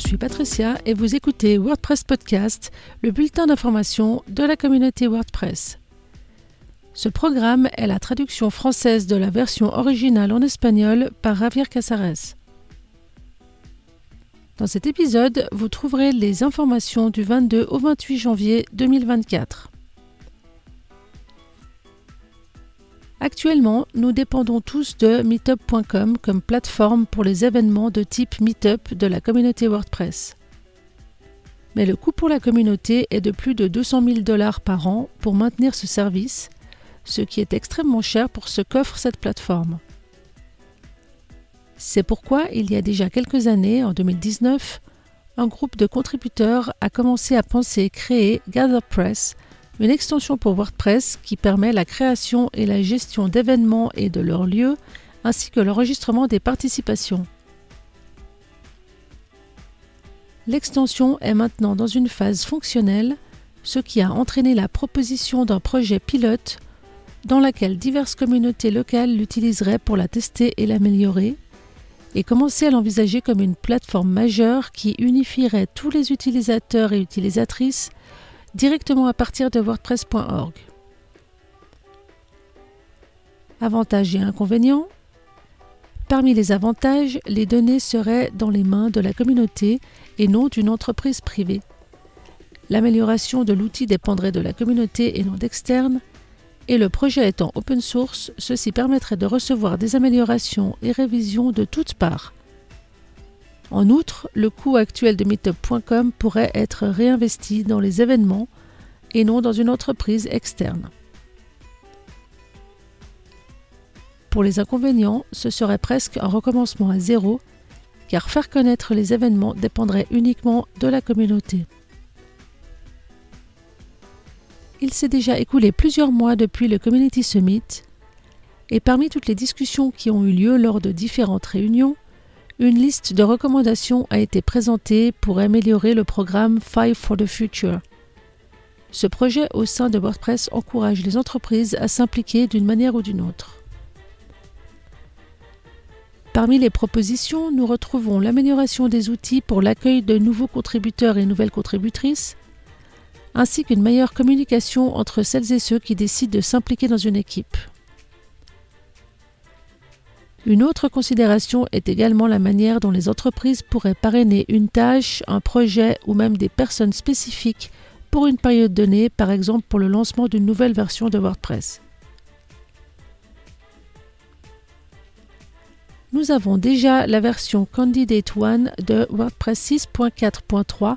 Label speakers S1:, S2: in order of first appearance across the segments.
S1: suis Patricia et vous écoutez WordPress Podcast, le bulletin d'information de la communauté WordPress. Ce programme est la traduction française de la version originale en espagnol par Javier Casares. Dans cet épisode, vous trouverez les informations du 22 au 28 janvier 2024. Actuellement, nous dépendons tous de meetup.com comme plateforme pour les événements de type Meetup de la communauté WordPress. Mais le coût pour la communauté est de plus de 200 000 dollars par an pour maintenir ce service, ce qui est extrêmement cher pour ce qu'offre cette plateforme. C'est pourquoi, il y a déjà quelques années, en 2019, un groupe de contributeurs a commencé à penser créer GatherPress, une extension pour WordPress qui permet la création et la gestion d'événements et de leurs lieux, ainsi que l'enregistrement des participations. L'extension est maintenant dans une phase fonctionnelle, ce qui a entraîné la proposition d'un projet pilote dans laquelle diverses communautés locales l'utiliseraient pour la tester et l'améliorer, et commencer à l'envisager comme une plateforme majeure qui unifierait tous les utilisateurs et utilisatrices directement à partir de WordPress.org. Avantages et inconvénients Parmi les avantages, les données seraient dans les mains de la communauté et non d'une entreprise privée. L'amélioration de l'outil dépendrait de la communauté et non d'externes, et le projet étant open source, ceci permettrait de recevoir des améliorations et révisions de toutes parts. En outre, le coût actuel de Meetup.com pourrait être réinvesti dans les événements et non dans une entreprise externe. Pour les inconvénients, ce serait presque un recommencement à zéro, car faire connaître les événements dépendrait uniquement de la communauté. Il s'est déjà écoulé plusieurs mois depuis le Community Summit, et parmi toutes les discussions qui ont eu lieu lors de différentes réunions, une liste de recommandations a été présentée pour améliorer le programme Five for the Future. Ce projet au sein de WordPress encourage les entreprises à s'impliquer d'une manière ou d'une autre. Parmi les propositions, nous retrouvons l'amélioration des outils pour l'accueil de nouveaux contributeurs et nouvelles contributrices, ainsi qu'une meilleure communication entre celles et ceux qui décident de s'impliquer dans une équipe. Une autre considération est également la manière dont les entreprises pourraient parrainer une tâche, un projet ou même des personnes spécifiques pour une période donnée, par exemple pour le lancement d'une nouvelle version de WordPress. Nous avons déjà la version Candidate 1 de WordPress 6.4.3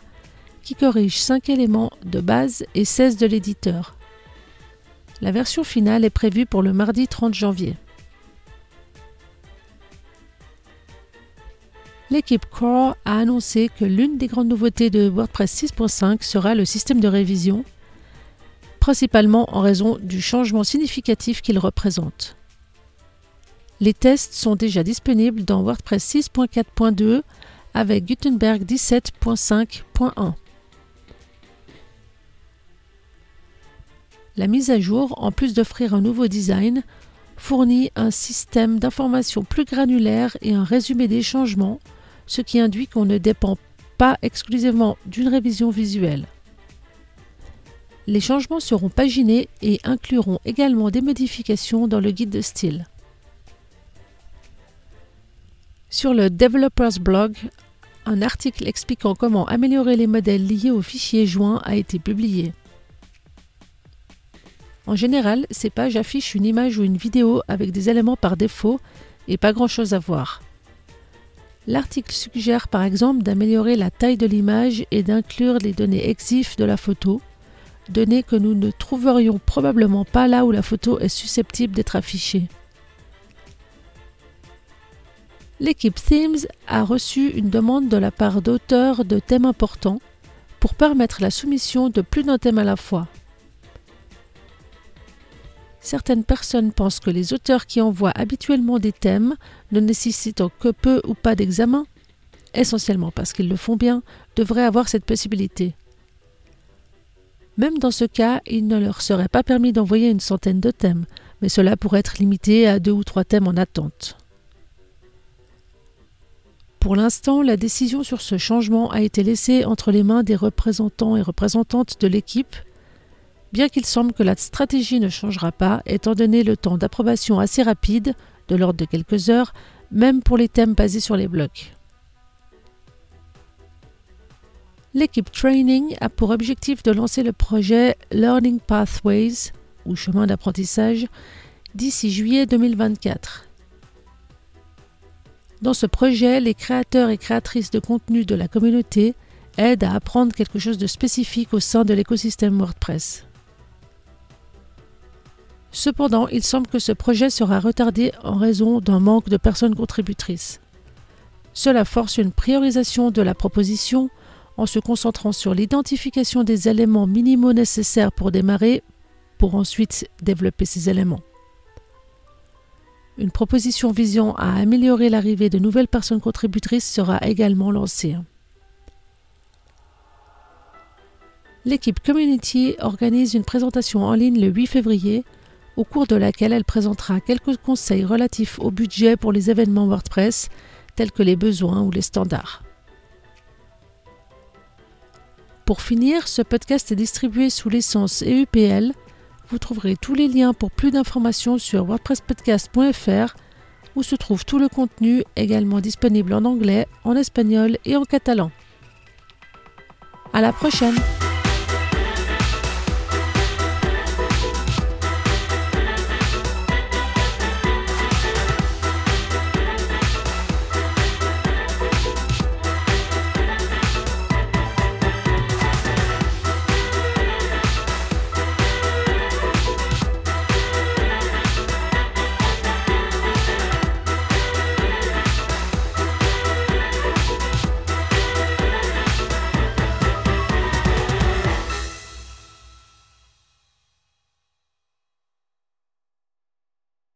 S1: qui corrige 5 éléments de base et 16 de l'éditeur. La version finale est prévue pour le mardi 30 janvier. L'équipe Core a annoncé que l'une des grandes nouveautés de WordPress 6.5 sera le système de révision, principalement en raison du changement significatif qu'il représente. Les tests sont déjà disponibles dans WordPress 6.4.2 avec Gutenberg 17.5.1. La mise à jour, en plus d'offrir un nouveau design, fournit un système d'information plus granulaire et un résumé des changements, ce qui induit qu'on ne dépend pas exclusivement d'une révision visuelle. Les changements seront paginés et incluront également des modifications dans le guide de style. Sur le Developers Blog, un article expliquant comment améliorer les modèles liés aux fichiers joints a été publié. En général, ces pages affichent une image ou une vidéo avec des éléments par défaut et pas grand-chose à voir. L'article suggère par exemple d'améliorer la taille de l'image et d'inclure les données EXIF de la photo, données que nous ne trouverions probablement pas là où la photo est susceptible d'être affichée. L'équipe Themes a reçu une demande de la part d'auteurs de thèmes importants pour permettre la soumission de plus d'un thème à la fois. Certaines personnes pensent que les auteurs qui envoient habituellement des thèmes, ne nécessitant que peu ou pas d'examen, essentiellement parce qu'ils le font bien, devraient avoir cette possibilité. Même dans ce cas, il ne leur serait pas permis d'envoyer une centaine de thèmes, mais cela pourrait être limité à deux ou trois thèmes en attente. Pour l'instant, la décision sur ce changement a été laissée entre les mains des représentants et représentantes de l'équipe, bien qu'il semble que la stratégie ne changera pas, étant donné le temps d'approbation assez rapide, de l'ordre de quelques heures, même pour les thèmes basés sur les blocs. L'équipe Training a pour objectif de lancer le projet Learning Pathways, ou chemin d'apprentissage, d'ici juillet 2024. Dans ce projet, les créateurs et créatrices de contenu de la communauté aident à apprendre quelque chose de spécifique au sein de l'écosystème WordPress. Cependant, il semble que ce projet sera retardé en raison d'un manque de personnes contributrices. Cela force une priorisation de la proposition en se concentrant sur l'identification des éléments minimaux nécessaires pour démarrer, pour ensuite développer ces éléments. Une proposition visant à améliorer l'arrivée de nouvelles personnes contributrices sera également lancée. L'équipe Community organise une présentation en ligne le 8 février, au cours de laquelle elle présentera quelques conseils relatifs au budget pour les événements WordPress, tels que les besoins ou les standards. Pour finir, ce podcast est distribué sous licence EUPL vous trouverez tous les liens pour plus d'informations sur wordpresspodcast.fr où se trouve tout le contenu également disponible en anglais, en espagnol et en catalan. À la prochaine!